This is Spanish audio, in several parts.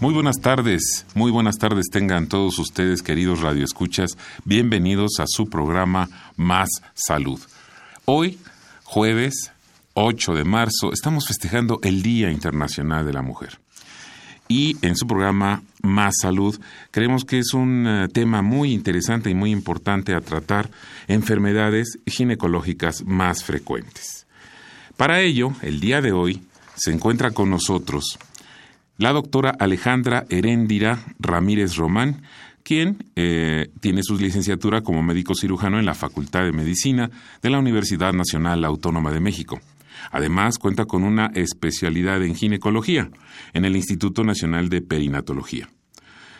Muy buenas tardes, muy buenas tardes tengan todos ustedes, queridos radioescuchas. Bienvenidos a su programa Más Salud. Hoy, jueves 8 de marzo, estamos festejando el Día Internacional de la Mujer. Y en su programa Más Salud, creemos que es un eh, tema muy interesante y muy importante a tratar enfermedades ginecológicas más frecuentes. Para ello, el día de hoy se encuentra con nosotros la doctora Alejandra Heréndira Ramírez Román, quien eh, tiene su licenciatura como médico cirujano en la Facultad de Medicina de la Universidad Nacional Autónoma de México. Además, cuenta con una especialidad en ginecología en el Instituto Nacional de Perinatología,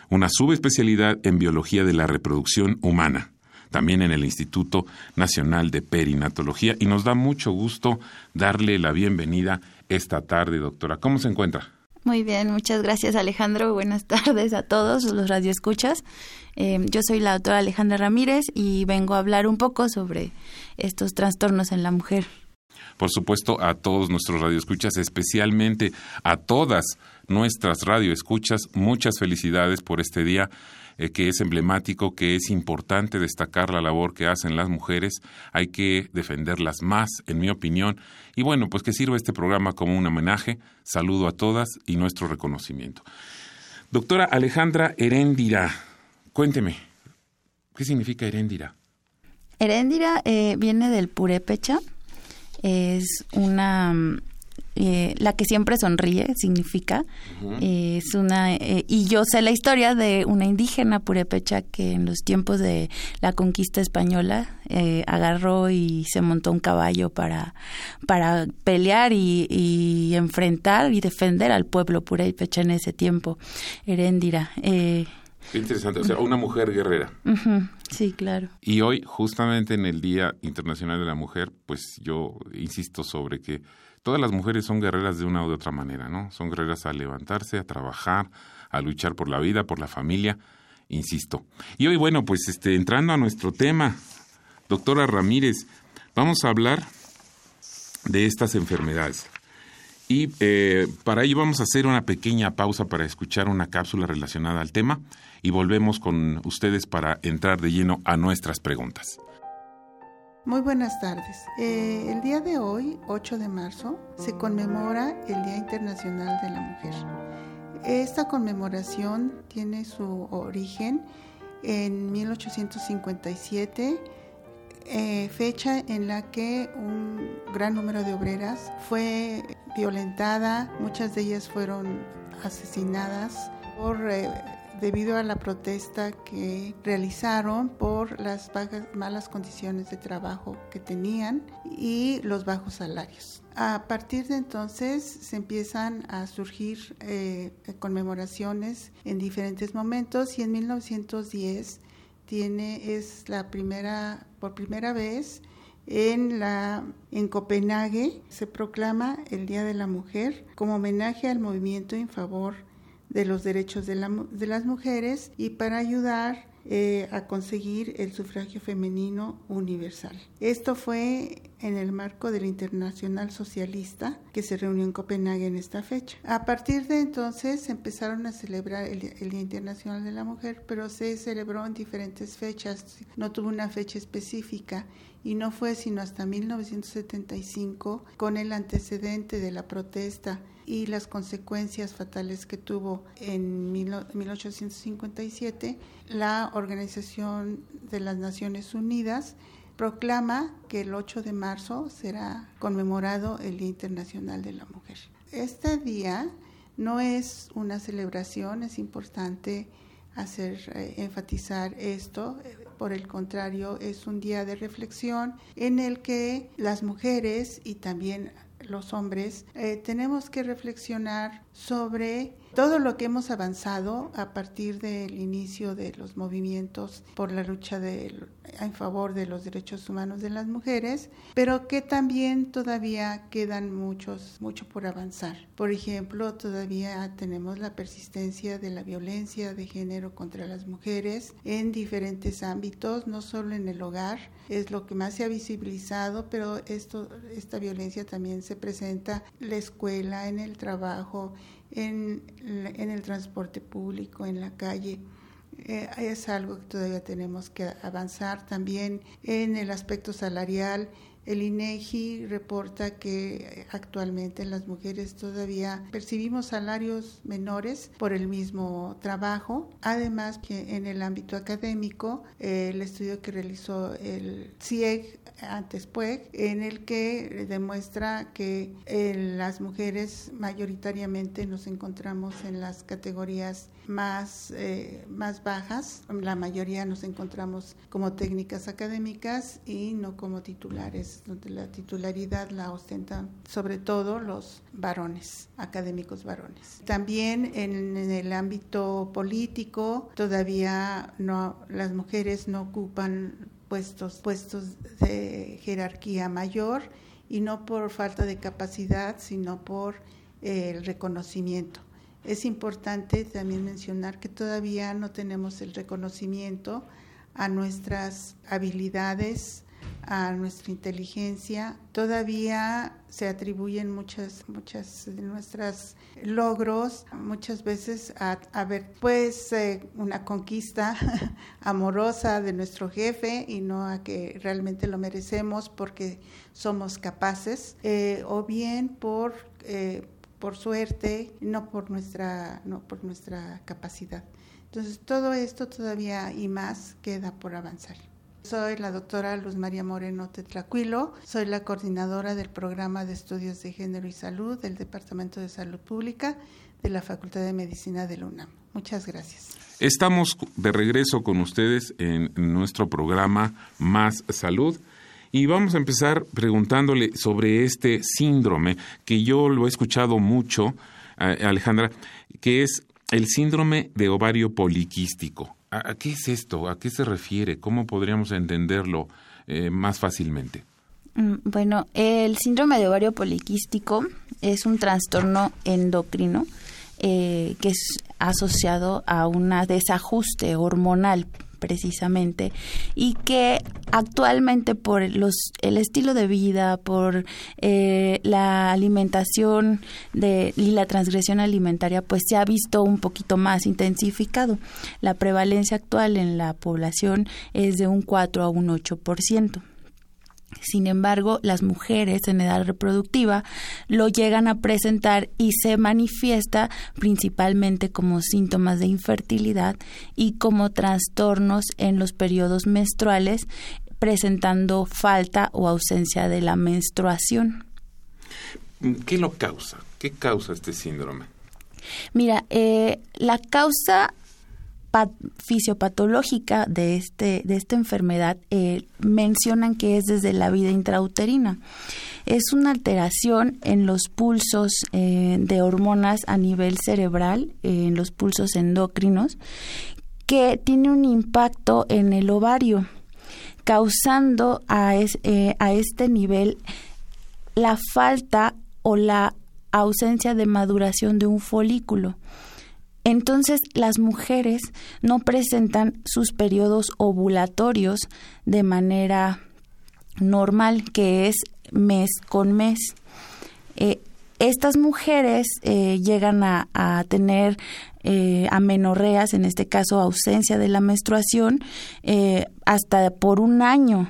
una subespecialidad en biología de la reproducción humana, también en el Instituto Nacional de Perinatología, y nos da mucho gusto darle la bienvenida esta tarde, doctora. ¿Cómo se encuentra? Muy bien, muchas gracias Alejandro. Buenas tardes a todos los radioescuchas. Eh, yo soy la doctora Alejandra Ramírez y vengo a hablar un poco sobre estos trastornos en la mujer. Por supuesto, a todos nuestros radioescuchas, especialmente a todas nuestras radioescuchas, muchas felicidades por este día eh, que es emblemático, que es importante destacar la labor que hacen las mujeres, hay que defenderlas más, en mi opinión, y bueno, pues que sirva este programa como un homenaje, saludo a todas y nuestro reconocimiento. Doctora Alejandra Heréndira, cuénteme, ¿qué significa Heréndira? Heréndira eh, viene del purépecha, es una eh, la que siempre sonríe significa eh, es una eh, y yo sé la historia de una indígena purépecha que en los tiempos de la conquista española agarró y se montó un caballo para para pelear y, enfrentar y defender al pueblo purépecha en ese tiempo Heréndira Qué interesante, o sea, una mujer guerrera. Sí, claro. Y hoy, justamente en el Día Internacional de la Mujer, pues yo insisto sobre que todas las mujeres son guerreras de una u otra manera, ¿no? Son guerreras a levantarse, a trabajar, a luchar por la vida, por la familia, insisto. Y hoy, bueno, pues este, entrando a nuestro tema, doctora Ramírez, vamos a hablar de estas enfermedades. Y eh, para ello vamos a hacer una pequeña pausa para escuchar una cápsula relacionada al tema y volvemos con ustedes para entrar de lleno a nuestras preguntas. Muy buenas tardes. Eh, el día de hoy, 8 de marzo, se conmemora el Día Internacional de la Mujer. Esta conmemoración tiene su origen en 1857, eh, fecha en la que un gran número de obreras fue violentada, muchas de ellas fueron asesinadas por... Eh, debido a la protesta que realizaron por las malas condiciones de trabajo que tenían y los bajos salarios. A partir de entonces se empiezan a surgir eh, conmemoraciones en diferentes momentos y en 1910 tiene, es la primera, por primera vez en, la, en Copenhague se proclama el Día de la Mujer como homenaje al movimiento en favor de los derechos de, las mujeres y para ayudar eh, a conseguir el sufragio femenino universal. Esto fue en el marco del Internacional Socialista que se reunió en Copenhague en esta fecha. A partir de entonces empezaron a celebrar el, el, Día Internacional de la Mujer, pero se celebró en diferentes fechas, no tuvo una fecha específica y no fue sino hasta 1975 con el antecedente de la protesta y las consecuencias fatales que tuvo en 1857, la Organización de las Naciones Unidas proclama que el 8 de marzo será conmemorado el Día Internacional de la Mujer. Este día no es una celebración, es importante hacer eh, enfatizar esto, por el contrario, es un día de reflexión en el que las mujeres y también los hombres eh, tenemos que reflexionar sobre todo lo que hemos avanzado a partir del inicio de los movimientos por la lucha en favor de los derechos humanos de las mujeres, pero que también todavía quedan muchos, mucho por avanzar. Por ejemplo, todavía tenemos la persistencia de la violencia de género contra las mujeres en diferentes ámbitos, no solo en el hogar, es lo que más se ha visibilizado, pero esto, esta violencia también se presenta en la escuela, en el trabajo, en, el transporte público, en la calle. Eh, es algo que todavía tenemos que avanzar también en el aspecto salarial el INEGI reporta que actualmente las mujeres todavía percibimos salarios menores por el mismo trabajo. Además, que en el ámbito académico, el estudio que realizó el CIEG antes PUEG, en el que demuestra que eh, las mujeres mayoritariamente nos encontramos en las categorías más, eh, más bajas. La mayoría nos encontramos como técnicas académicas y no como titulares, donde la titularidad la ostentan sobre todo los varones, académicos varones. También en, el ámbito político todavía no, las mujeres no ocupan puestos, puestos de jerarquía mayor y no por falta de capacidad, sino por eh, el reconocimiento. Es importante también mencionar que todavía no tenemos el reconocimiento a nuestras habilidades, a nuestra inteligencia. Todavía se atribuyen muchas, muchas de nuestros logros, muchas veces a, ver pues eh, una conquista amorosa de nuestro jefe y no a que realmente lo merecemos porque somos capaces, eh, o bien por eh, por suerte, no por nuestra, no por nuestra capacidad. Entonces, todo esto todavía y más queda por avanzar. Soy la doctora Luz María Moreno Tetlacuilo, soy la coordinadora del programa de estudios de género y salud del Departamento de Salud Pública de la Facultad de Medicina de la UNAM. Muchas gracias. Estamos de regreso con ustedes en nuestro programa Más Salud. Y vamos a empezar preguntándole sobre este síndrome, que yo lo he escuchado mucho, Alejandra, que es el síndrome de ovario poliquístico. ¿A, qué es esto? ¿A qué se refiere? ¿Cómo podríamos entenderlo eh, más fácilmente? Mm, bueno, el síndrome de ovario poliquístico es un trastorno endocrino eh, que es asociado a un desajuste hormonal precisamente y que actualmente por los el estilo de vida por eh, la alimentación de, y la transgresión alimentaria pues se ha visto un poquito más intensificado. La prevalencia actual en la población es de un 4 a un 8 por ciento sin embargo, las mujeres en edad reproductiva lo llegan a presentar y se manifiesta principalmente como síntomas de infertilidad y como trastornos en los periodos menstruales, presentando falta o ausencia de la menstruación. ¿Qué lo causa? ¿Qué causa este síndrome? Mira, eh, la causa fisiopatológica de, este, de esta enfermedad eh, mencionan que es desde la vida intrauterina. Es una alteración en los pulsos eh, de hormonas a nivel cerebral, en los pulsos endocrinos, que tiene un impacto en el ovario, causando a, eh, a este nivel la falta o la ausencia de maduración de un folículo. Entonces las mujeres no presentan sus periodos ovulatorios de manera normal, que es mes con mes. Eh, estas mujeres eh, llegan a, tener eh, amenorreas, en este caso ausencia de la menstruación, hasta por un año,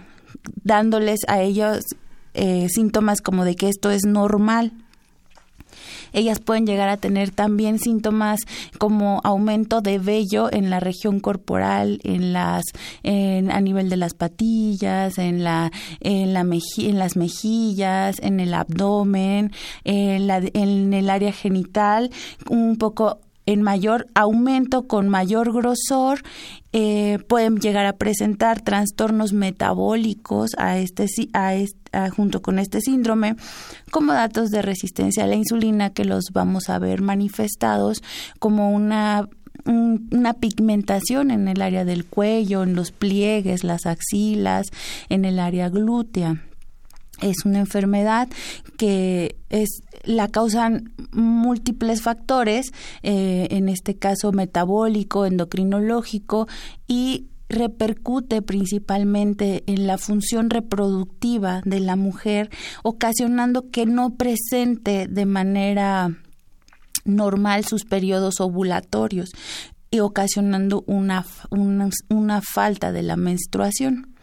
dándoles a ellos síntomas como de que esto es normal. Ellas pueden llegar a tener también síntomas como aumento de vello en la región corporal, en las, a nivel de las patillas, en la, en la en las mejillas, en el abdomen, en, la, en el área genital, un poco en mayor aumento, con mayor grosor, eh, pueden llegar a presentar trastornos metabólicos a este, a junto con este síndrome, como datos de resistencia a la insulina que los vamos a ver manifestados como una una pigmentación en el área del cuello, en los pliegues, las axilas, en el área glútea. Es una enfermedad que es la causan múltiples factores, eh, en este caso metabólico, endocrinológico y repercute principalmente en la función reproductiva de la mujer, ocasionando que no presente de manera normal sus periodos ovulatorios y ocasionando una, una, una falta de la menstruación.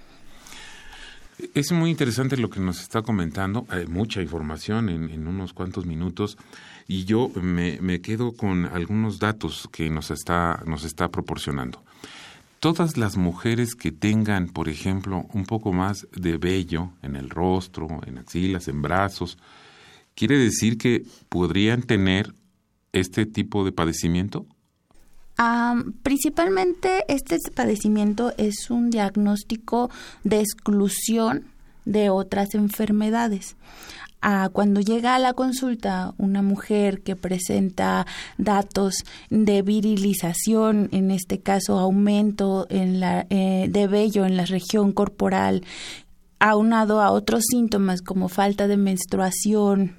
Es muy interesante lo que nos está comentando, hay mucha información en, unos cuantos minutos y yo me, me, quedo con algunos datos que nos está, nos está proporcionando. Todas las mujeres que tengan, por ejemplo, un poco más de vello en el rostro, en axilas, en brazos, ¿quiere decir que podrían tener este tipo de padecimiento? Principalmente este padecimiento es un diagnóstico de exclusión de otras enfermedades. cuando llega a la consulta una mujer que presenta datos de virilización, en este caso aumento en la, eh, de vello en la región corporal, aunado a otros síntomas como falta de menstruación,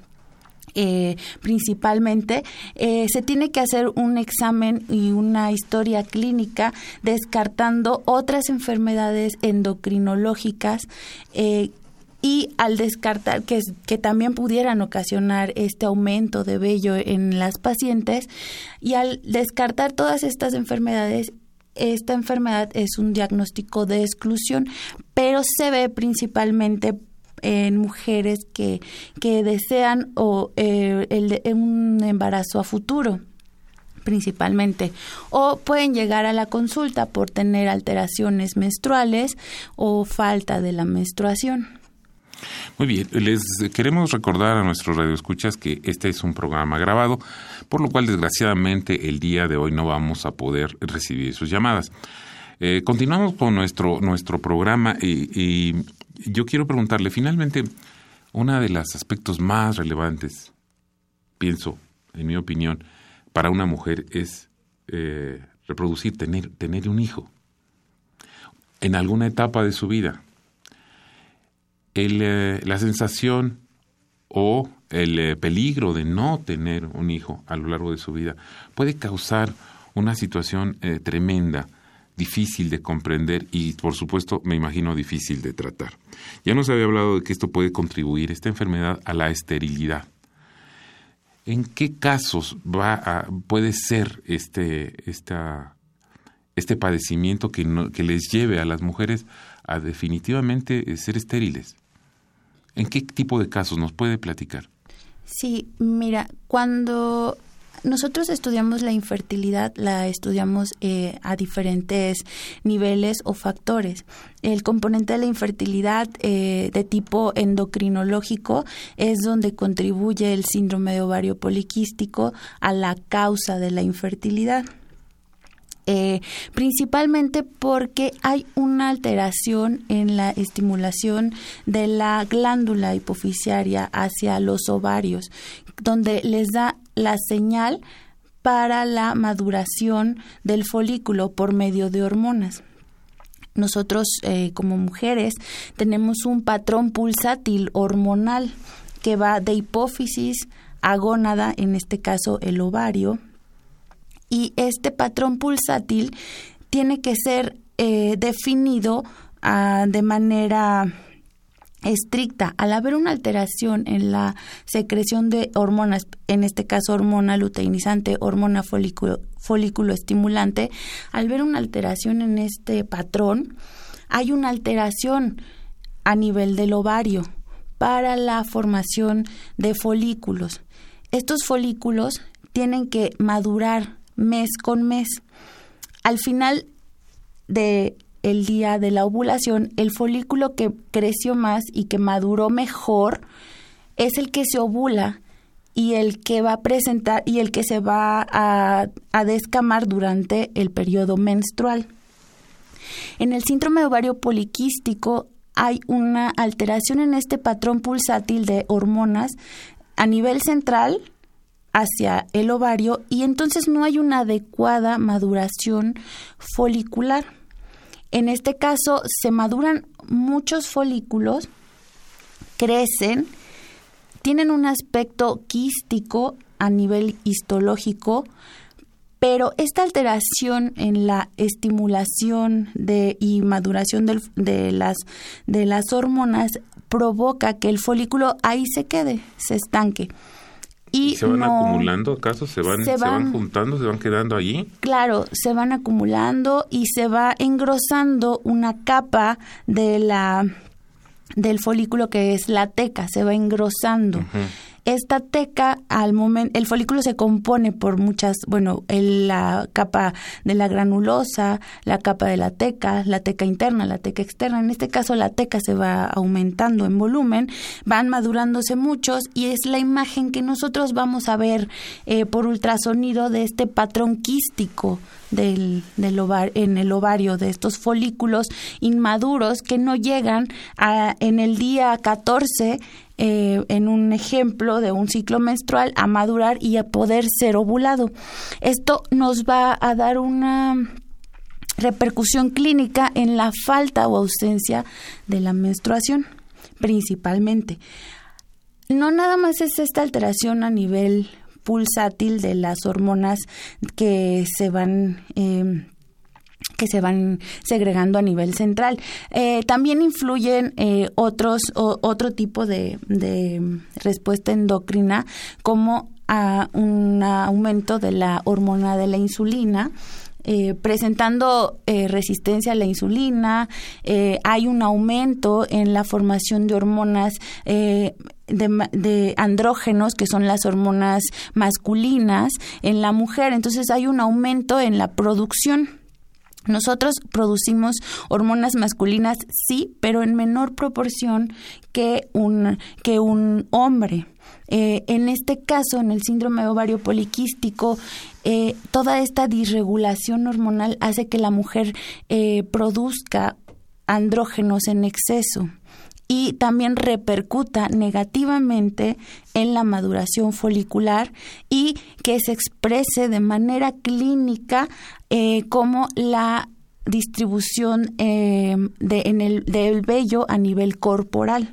eh, principalmente, eh, se tiene que hacer un examen y una historia clínica descartando otras enfermedades endocrinológicas eh, y al descartar que, que también pudieran ocasionar este aumento de vello en las pacientes y al descartar todas estas enfermedades esta enfermedad es un diagnóstico de exclusión, pero se ve principalmente en mujeres que, que desean o eh, el, un embarazo a futuro principalmente o pueden llegar a la consulta por tener alteraciones menstruales o falta de la menstruación. Muy bien, les queremos recordar a nuestros radioescuchas que este es un programa grabado, por lo cual desgraciadamente el día de hoy no vamos a poder recibir sus llamadas. Eh, continuamos con nuestro, nuestro programa y, yo quiero preguntarle, finalmente, uno de los aspectos más relevantes, pienso, en mi opinión, para una mujer es eh, reproducir, tener, tener un hijo. En alguna etapa de su vida, eh, la sensación o el peligro de no tener un hijo a lo largo de su vida puede causar una situación tremenda difícil de comprender y, por supuesto, me imagino difícil de tratar. Ya nos había hablado de que esto puede contribuir, esta enfermedad, a la esterilidad. ¿En qué casos va a, puede ser este, esta, este padecimiento que, que les lleve a las mujeres a definitivamente ser estériles? ¿En qué tipo de casos nos puede platicar? Sí, mira, cuando nosotros estudiamos la infertilidad, la estudiamos eh, a diferentes niveles o factores. El componente de la infertilidad eh, de tipo endocrinológico es donde contribuye el síndrome de ovario poliquístico a la causa de la infertilidad. Eh, principalmente porque hay una alteración en la estimulación de la glándula hipoficiaria hacia los ovarios, donde les da la señal para la maduración del folículo por medio de hormonas. Nosotros eh, como mujeres tenemos un patrón pulsátil hormonal que va de hipófisis a gónada, en este caso el ovario, y este patrón pulsátil tiene que ser eh, definido ah, de manera estricta. Al haber una alteración en la secreción de hormonas, en este caso hormona luteinizante, hormona folículo, folículo estimulante, al ver una alteración en este patrón, hay una alteración a nivel del ovario para la formación de folículos. estos folículos tienen que madurar mes con mes. Al final de el día de la ovulación, el folículo que creció más y que maduró mejor es el que se ovula y el que va a presentar y el que se va a, descamar durante el periodo menstrual. En el síndrome ovario poliquístico hay una alteración en este patrón pulsátil de hormonas a nivel central hacia el ovario y entonces no hay una adecuada maduración folicular. En este caso se maduran muchos folículos, crecen, tienen un aspecto quístico a nivel histológico, pero esta alteración en la estimulación de, y maduración de, las, de las hormonas provoca que el folículo ahí se quede, se estanque. Y, se van acumulando acaso? ¿Se van, se van, juntando? ¿Se van quedando allí? Claro, se van acumulando y se va engrosando una capa de la del folículo que es la teca, se va engrosando esta teca al momento el folículo se compone por muchas bueno la capa de la granulosa la capa de la teca la teca interna la teca externa. En este caso la teca se va aumentando en volumen van madurándose muchos y es la imagen que nosotros vamos a ver eh, por ultrasonido de este patrón quístico del, del en el ovario de estos folículos inmaduros que no llegan a, en el día 14 eh, en un ejemplo de un ciclo menstrual a madurar y a poder ser ovulado. Esto nos va a dar una repercusión clínica en la falta o ausencia de la menstruación, principalmente. No nada más es esta alteración a nivel pulsátil de las hormonas que se van eh, que se van segregando a nivel central. Eh, también influyen eh, otros otro tipo de, respuesta endocrina como a un aumento de la hormona de la insulina. Eh, presentando resistencia a la insulina, hay un aumento en la formación de hormonas de, de, andrógenos, que son las hormonas masculinas, en la mujer. Entonces hay un aumento en la producción nosotros producimos hormonas masculinas, sí, pero en menor proporción que un, que un hombre. Eh, en este caso, en el síndrome ovario poliquístico, eh, toda esta disregulación hormonal hace que la mujer eh, produzca andrógenos en exceso y también repercuta negativamente en la maduración folicular y que se exprese de manera clínica eh, como la distribución eh, de, en el, del vello a nivel corporal.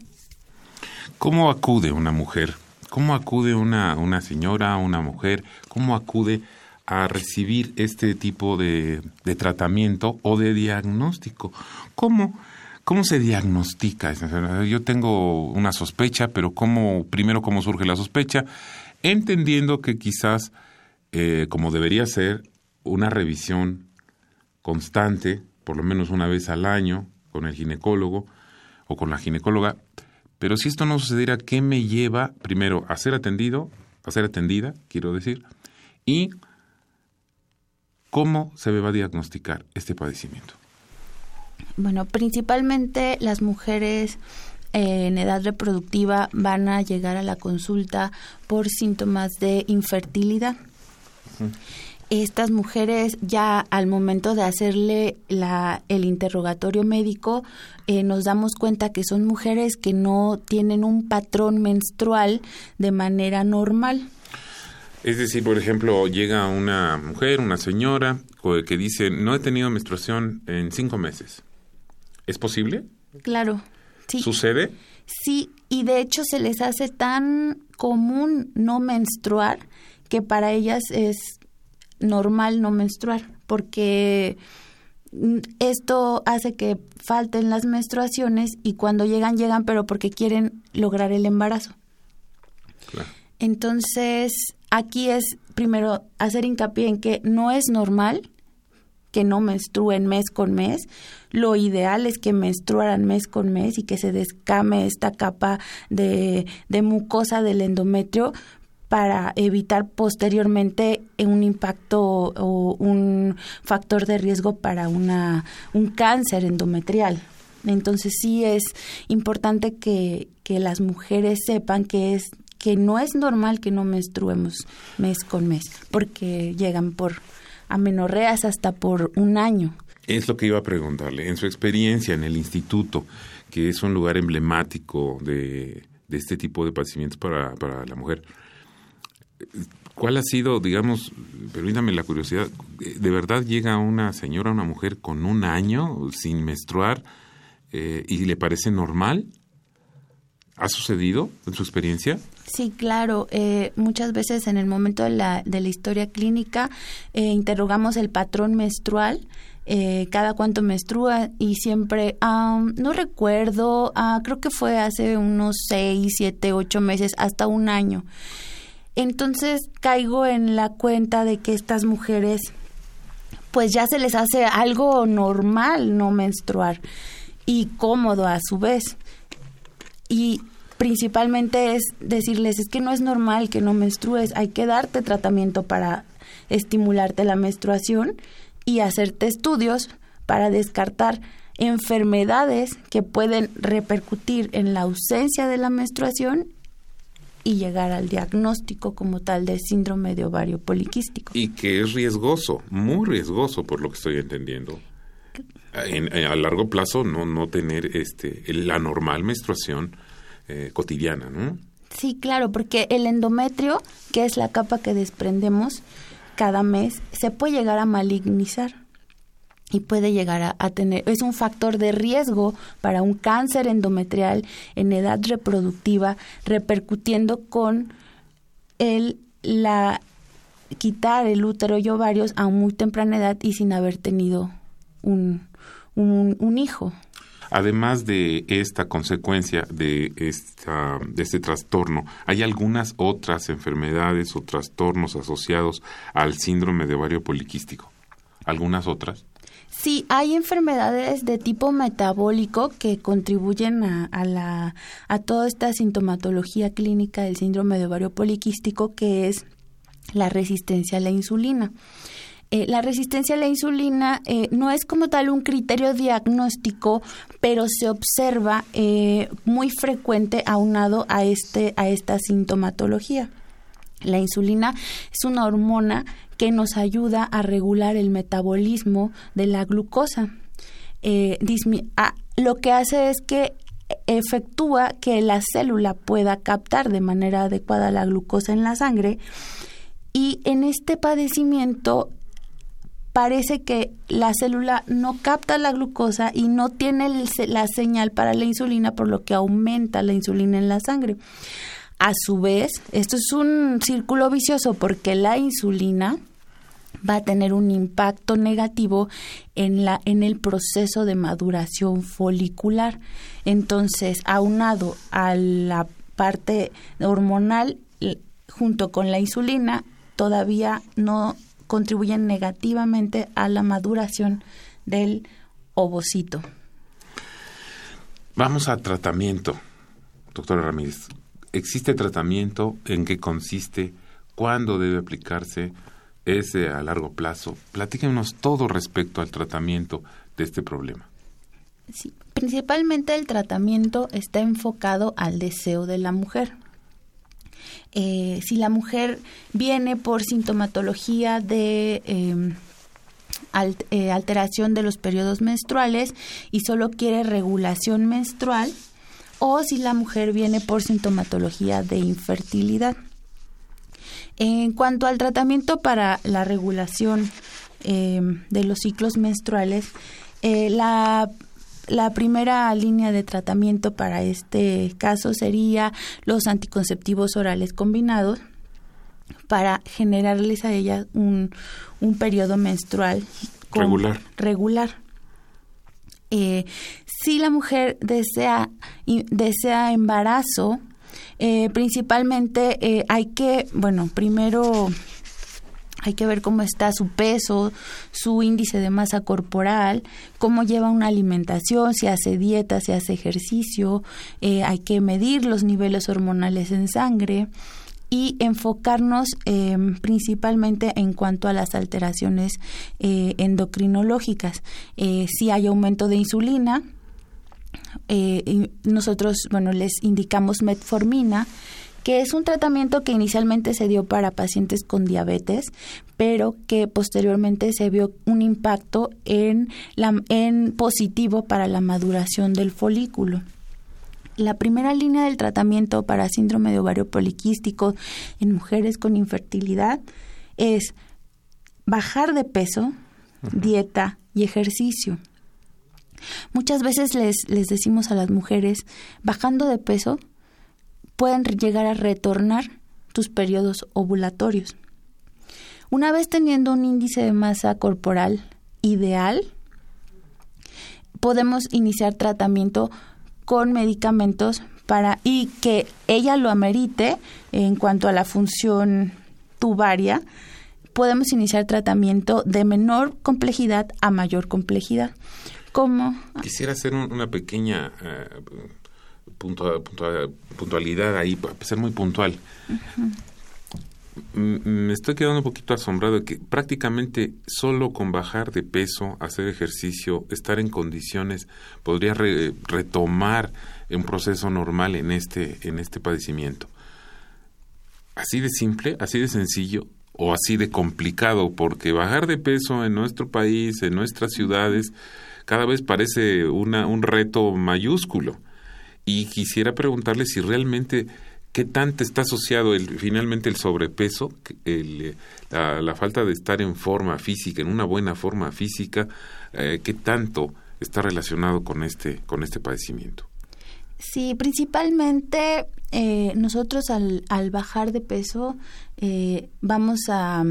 ¿Cómo acude una mujer? ¿Cómo acude una, una señora, una mujer? ¿Cómo acude a recibir este tipo de, de tratamiento o de diagnóstico? ¿Cómo? ¿Cómo se diagnostica Yo tengo una sospecha, pero ¿cómo, primero cómo surge la sospecha? Entendiendo que quizás, eh, como debería ser, una revisión constante, por lo menos una vez al año, con el ginecólogo o con la ginecóloga. Pero si esto no sucediera, ¿qué me lleva primero a ser atendido, a ser atendida, quiero decir, y cómo se me va a diagnosticar este padecimiento? Bueno, principalmente las mujeres eh, en edad reproductiva van a llegar a la consulta por síntomas de infertilidad. Estas mujeres ya al momento de hacerle la, el interrogatorio médico eh, nos damos cuenta que son mujeres que no tienen un patrón menstrual de manera normal. Es decir, por ejemplo, llega una mujer, una señora, que dice, no he tenido menstruación en cinco meses. ¿Es posible? Claro. Sí. ¿Sucede? Sí, y de hecho se les hace tan común no menstruar que para ellas es normal no menstruar, porque esto hace que falten las menstruaciones y cuando llegan, llegan, pero porque quieren lograr el embarazo. Claro. Entonces, aquí es primero hacer hincapié en que no es normal que no menstruen mes con mes. Lo ideal es que menstruaran mes con mes y que se descame esta capa de, mucosa del endometrio, para evitar posteriormente un impacto o un factor de riesgo para una, un cáncer endometrial. Entonces sí es importante que, que las mujeres sepan que es que no es normal que no menstruemos mes con mes, porque llegan por amenorreas hasta por un año. Es lo que iba a preguntarle. En su experiencia en el instituto, que es un lugar emblemático de, este tipo de padecimientos para, para la mujer, ¿cuál ha sido, digamos, permítame la curiosidad, ¿de verdad llega una señora, una mujer con un año sin menstruar eh, y le parece normal? ¿Ha sucedido en su experiencia? Sí, claro. Eh, muchas veces en el momento de la, de la historia clínica eh, interrogamos el patrón menstrual, eh, cada cuánto menstrua y siempre, no recuerdo, ah, creo que fue hace unos seis, siete, ocho meses, hasta un año. Entonces caigo en la cuenta de que estas mujeres, pues ya se les hace algo normal no menstruar y cómodo a su vez y principalmente es decirles es que no es normal que no menstrues, hay que darte tratamiento para estimularte la menstruación y hacerte estudios para descartar enfermedades que pueden repercutir en la ausencia de la menstruación y llegar al diagnóstico como tal de síndrome de ovario poliquístico. Y que es riesgoso, muy riesgoso por lo que estoy entendiendo a largo plazo no, no tener este, la normal menstruación eh, cotidiana, ¿no? Sí, claro, porque el endometrio, que es la capa que desprendemos cada mes, se puede llegar a malignizar y puede llegar a, tener, es un factor de riesgo para un cáncer endometrial en edad reproductiva, repercutiendo con el, la, quitar el útero y ovarios a muy temprana edad y sin haber tenido un, un, hijo. Además de esta consecuencia de, esta, de este trastorno, ¿hay algunas otras enfermedades o trastornos asociados al síndrome de ovario poliquístico? ¿Algunas otras? Sí, hay enfermedades de tipo metabólico que contribuyen a, a, la, a toda esta sintomatología clínica del síndrome de ovario poliquístico, que es la resistencia a la insulina. Eh, la resistencia a la insulina eh, no es como tal un criterio diagnóstico, pero se observa eh, muy frecuente aunado a, este, a esta sintomatología. La insulina es una hormona que nos ayuda a regular el metabolismo de la glucosa. lo que hace es que efectúa que la célula pueda captar de manera adecuada la glucosa en la sangre y en este padecimiento parece que la célula no capta la glucosa y no tiene la señal para la insulina, por lo que aumenta la insulina en la sangre. A su vez, esto es un círculo vicioso porque la insulina va a tener un impacto negativo en la en el proceso de maduración folicular. Entonces, aunado a la parte hormonal junto con la insulina, todavía no contribuyen negativamente a la maduración del ovocito. Vamos a tratamiento, doctora Ramírez. ¿Existe tratamiento? ¿En qué consiste? ¿Cuándo debe aplicarse? ¿Es a largo plazo? Platíquenos todo respecto al tratamiento de este problema. Sí, principalmente el tratamiento está enfocado al deseo de la mujer. Eh, si la mujer viene por sintomatología de em, eh, alteración de los periodos menstruales y solo quiere regulación menstrual, o si la mujer viene por sintomatología de infertilidad. En cuanto al tratamiento para la regulación em, de los ciclos menstruales, eh, la la primera línea de tratamiento para este caso sería los anticonceptivos orales combinados para generarles a ella un, un periodo menstrual regular. regular. Eh, si la mujer desea, desea embarazo, eh, principalmente eh, hay que, bueno, primero hay que ver cómo está su peso, su índice de masa corporal, cómo lleva una alimentación, si hace dieta, si hace ejercicio, eh, hay que medir los niveles hormonales en sangre y enfocarnos em, principalmente en cuanto a las alteraciones eh, endocrinológicas. Eh, si hay aumento de insulina, eh, nosotros, bueno, les indicamos metformina, que es un tratamiento que inicialmente se dio para pacientes con diabetes, pero que posteriormente se vio un impacto en, la, en positivo para la maduración del folículo. La primera línea del tratamiento para síndrome de ovario poliquístico en mujeres con infertilidad es bajar de peso, dieta y ejercicio. Muchas veces les, les decimos a las mujeres, bajando de peso, pueden llegar a retornar tus periodos ovulatorios. Una vez teniendo un índice de masa corporal ideal, podemos iniciar tratamiento con medicamentos para y que ella lo amerite en cuanto a la función tubaria, podemos iniciar tratamiento de menor complejidad a mayor complejidad. ¿Cómo? Quisiera hacer una pequeña puntualidad ahí, ser muy puntual. Me estoy quedando un poquito asombrado de que prácticamente solo con bajar de peso, hacer ejercicio, estar en condiciones, podría retomar un proceso normal en este, en este padecimiento. Así de simple, así de sencillo o así de complicado, porque bajar de peso en nuestro país, en nuestras ciudades, cada vez parece una, un reto mayúsculo. Y quisiera preguntarle si realmente qué tanto está asociado el, finalmente el sobrepeso, el, la, falta de estar en forma física, en una buena forma física, eh, qué tanto está relacionado con este, con este padecimiento. Sí, principalmente eh, nosotros al, al, bajar de peso eh, vamos a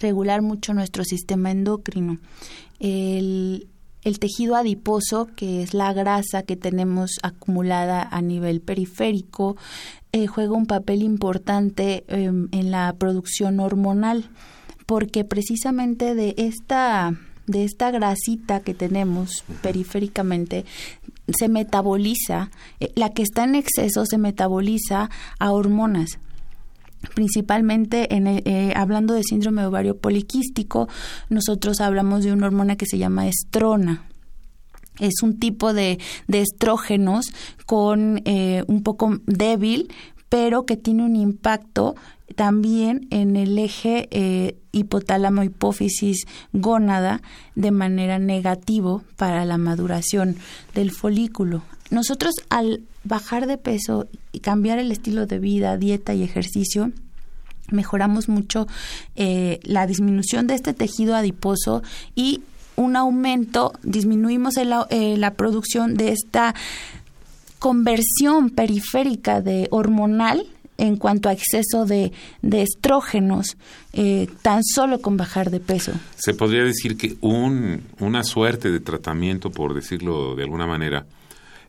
regular mucho nuestro sistema endocrino. El, el tejido adiposo, que es la grasa que tenemos acumulada a nivel periférico, eh, juega un papel importante em, en la producción hormonal, porque precisamente de esta de esta grasita que tenemos periféricamente se metaboliza, eh, la que está en exceso se metaboliza a hormonas, principalmente en eh, hablando de síndrome ovario poliquístico, nosotros hablamos de una hormona que se llama estrona. Es un tipo de, de estrógenos con eh, un poco débil, pero que tiene un impacto también en el eje eh, hipotálamo hipófisis gónada de manera negativo para la maduración del folículo. Nosotros al bajar de peso cambiar el estilo de vida, dieta y ejercicio, mejoramos mucho eh, la disminución de este tejido adiposo y un aumento, disminuimos eh, la producción de esta conversión periférica de hormonal en cuanto a exceso de, estrógenos, eh, tan solo con bajar de peso. Se podría decir que un, una suerte de tratamiento, por decirlo de alguna manera,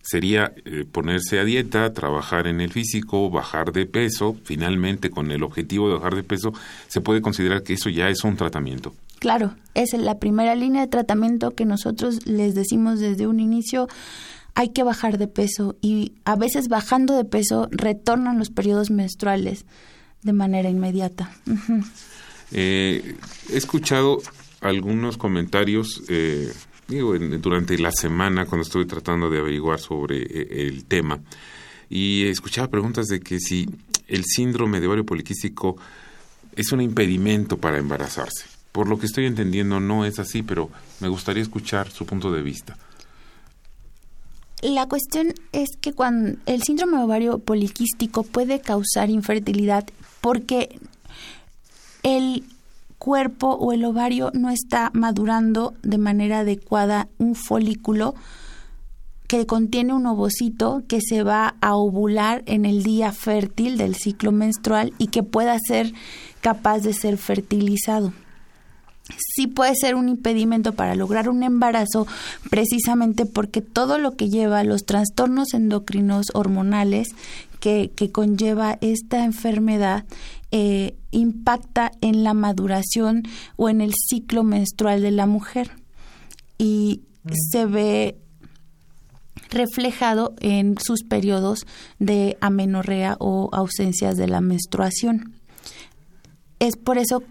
sería eh, ponerse a dieta, trabajar en el físico, bajar de peso, finalmente con el objetivo de bajar de peso, se puede considerar que eso ya es un tratamiento. Claro, es la primera línea de tratamiento que nosotros les decimos desde un inicio, hay que bajar de peso y a veces bajando de peso retornan los periodos menstruales de manera inmediata. Eh, he escuchado algunos comentarios eh, digo, durante la semana cuando estuve tratando de averiguar sobre eh, el tema y escuchaba preguntas de que si el síndrome de ovario poliquístico es un impedimento para embarazarse. Por lo que estoy entendiendo no es así, pero me gustaría escuchar su punto de vista. La cuestión es que cuando el síndrome de ovario poliquístico puede causar infertilidad porque el cuerpo o el ovario no está madurando de manera adecuada un folículo que contiene un ovocito que se va a ovular en el día fértil del ciclo menstrual y que pueda ser capaz de ser fertilizado. Sí puede ser un impedimento para lograr un embarazo precisamente porque todo lo que lleva los trastornos endocrinos hormonales que, que conlleva esta enfermedad eh, impacta en la maduración o en el ciclo menstrual de la mujer y se ve reflejado en sus periodos de amenorrea o ausencias de la menstruación. Es por eso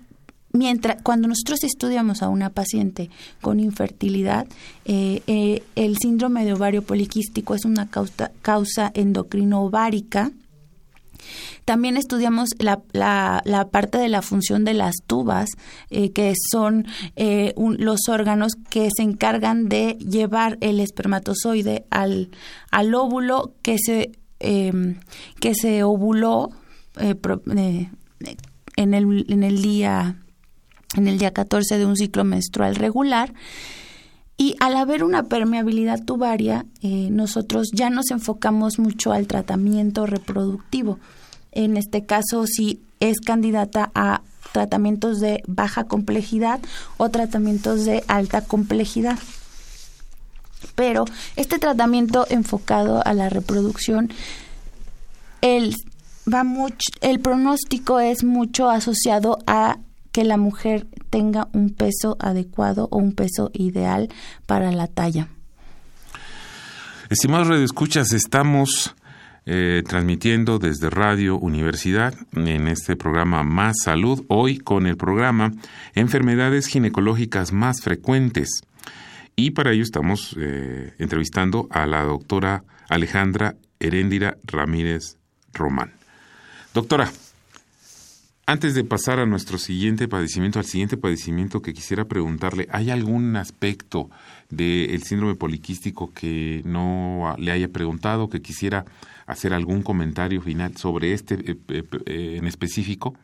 mientras cuando nosotros estudiamos a una paciente con infertilidad, eh, eh, el síndrome de ovario poliquístico es una causa, causa endocrino ovárica. También estudiamos la, la, parte de la función de las tubas, eh, que son los órganos que se encargan de llevar el espermatozoide al, al óvulo que se, que se ovuló en, el, en el día en el día 14 de un ciclo menstrual regular. Y al haber una permeabilidad tubaria, eh, nosotros ya nos enfocamos mucho al tratamiento reproductivo. En este caso, si es candidata a tratamientos de baja complejidad o tratamientos de alta complejidad. Pero este tratamiento enfocado a la reproducción, el, va mucho, el pronóstico es mucho asociado a que la mujer tenga un peso adecuado o un peso ideal para la talla. Estimados radioescuchas, estamos eh, transmitiendo desde Radio Universidad en este programa Más Salud, hoy con el programa Enfermedades ginecológicas más frecuentes. Y para ello estamos eh, entrevistando a la doctora Alejandra Heréndira Ramírez Román. Doctora, antes de pasar a nuestro siguiente padecimiento, al siguiente padecimiento que quisiera preguntarle, ¿hay algún aspecto del síndrome poliquístico que no le haya preguntado, que quisiera hacer algún comentario final sobre este eh, eh, eh, en específico?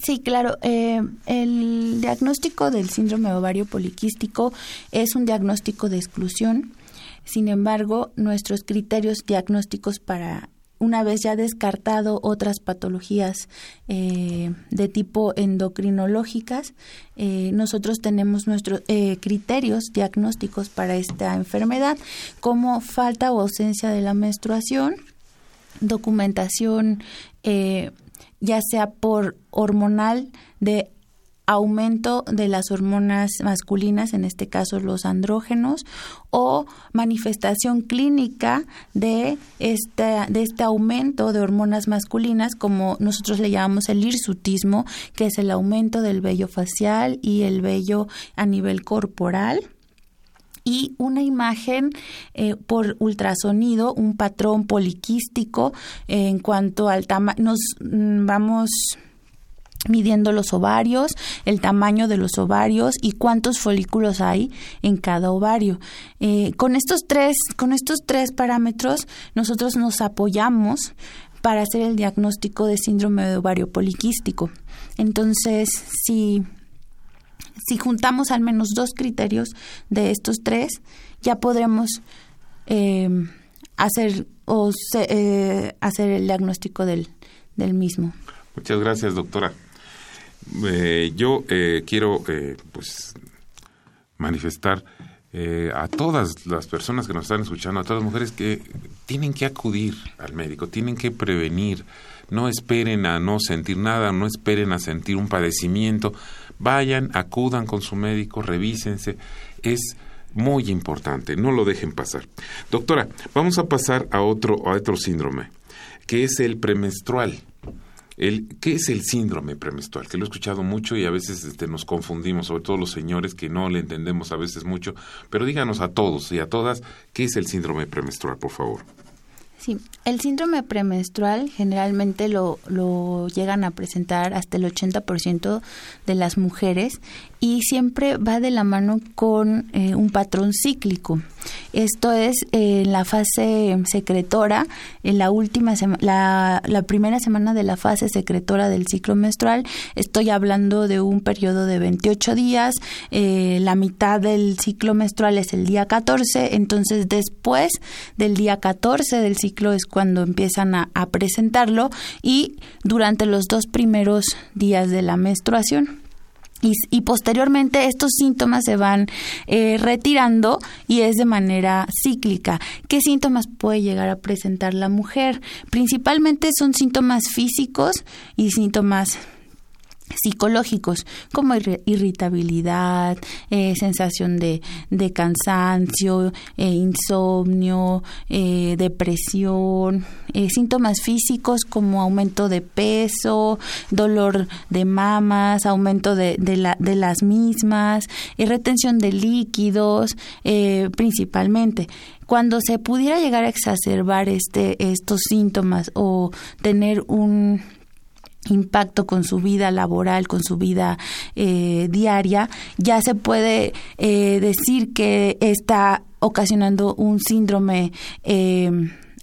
Sí, claro. el diagnóstico del síndrome ovario poliquístico es un diagnóstico de exclusión. Sin embargo, nuestros criterios diagnósticos para una vez ya descartado otras patologías eh, de tipo endocrinológicas, eh, nosotros tenemos nuestros eh, criterios diagnósticos para esta enfermedad, como falta o ausencia de la menstruación, documentación ya sea por hormonal de aumento de las hormonas masculinas, en este caso los andrógenos, o manifestación clínica de este, de este aumento de hormonas masculinas, como nosotros le llamamos el hirsutismo, que es el aumento del vello facial y el vello a nivel corporal y una imagen eh, por ultrasonido, un patrón poliquístico en cuanto al tamaño. Nos mm, vamos midiendo los ovarios, el tamaño de los ovarios y cuántos folículos hay en cada ovario. Eh, con estos tres, con estos tres parámetros, nosotros nos apoyamos para hacer el diagnóstico de síndrome de ovario poliquístico. Entonces, si, si juntamos al menos dos criterios de estos tres, ya podremos eh, hacer, o eh, hacer el diagnóstico del, del mismo. Muchas gracias, doctora. Eh, yo eh, quiero eh, pues manifestar a todas las personas que nos están escuchando, a todas las mujeres que tienen que acudir al médico, tienen que prevenir, no esperen a no sentir nada, no esperen a sentir un padecimiento, vayan, acudan con su médico, revísense, es muy importante, no lo dejen pasar. Doctora, vamos a pasar a otro, a otro síndrome, que es el premenstrual. ¿Qué es el síndrome premenstrual? Que lo he escuchado mucho y a veces este, nos confundimos, sobre todo los señores que no le entendemos a veces mucho, pero díganos a todos y a todas, ¿qué es el síndrome premenstrual, por favor? Sí, el síndrome premenstrual generalmente lo, lo llegan a presentar hasta el 80% de las mujeres y siempre va de la mano con eh, un patrón cíclico. Esto es en eh, la fase secretora, en la última la, la primera semana de la fase secretora del ciclo menstrual. Estoy hablando de un periodo de 28 días. Eh, la mitad del ciclo menstrual es el día 14. Entonces, después del día 14 del ciclo es cuando empiezan a presentarlo y durante los dos primeros días de la menstruación. Y, posteriormente estos síntomas se van eh, retirando y es de manera cíclica. ¿Qué síntomas puede llegar a presentar la mujer? Principalmente son síntomas físicos y síntomas psicológicos como irritabilidad, eh, sensación de, de cansancio, eh, insomnio, eh, depresión, síntomas físicos como aumento de peso, dolor de mamas, aumento de, de, la, de las mismas, retención de líquidos, principalmente. Cuando se pudiera llegar a exacerbar este estos síntomas o tener un impacto con su vida laboral, con su vida eh, diaria, ya se puede eh, decir que está ocasionando un síndrome eh,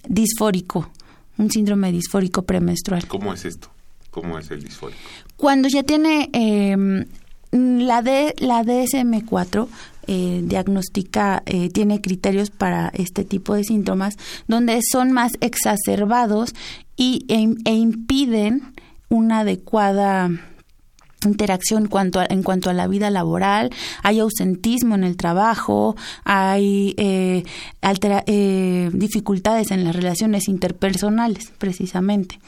disfórico, un síndrome disfórico premenstrual. ¿Cómo es esto? ¿Cómo es el disfórico? Cuando ya tiene em, la, de, la DSM-4, diagnostica, tiene criterios para este tipo de síntomas, donde son más exacerbados y, e, e impiden una adecuada interacción en cuanto, a, en cuanto a la vida laboral, hay ausentismo en el trabajo, hay eh, eh, dificultades en las relaciones interpersonales, precisamente.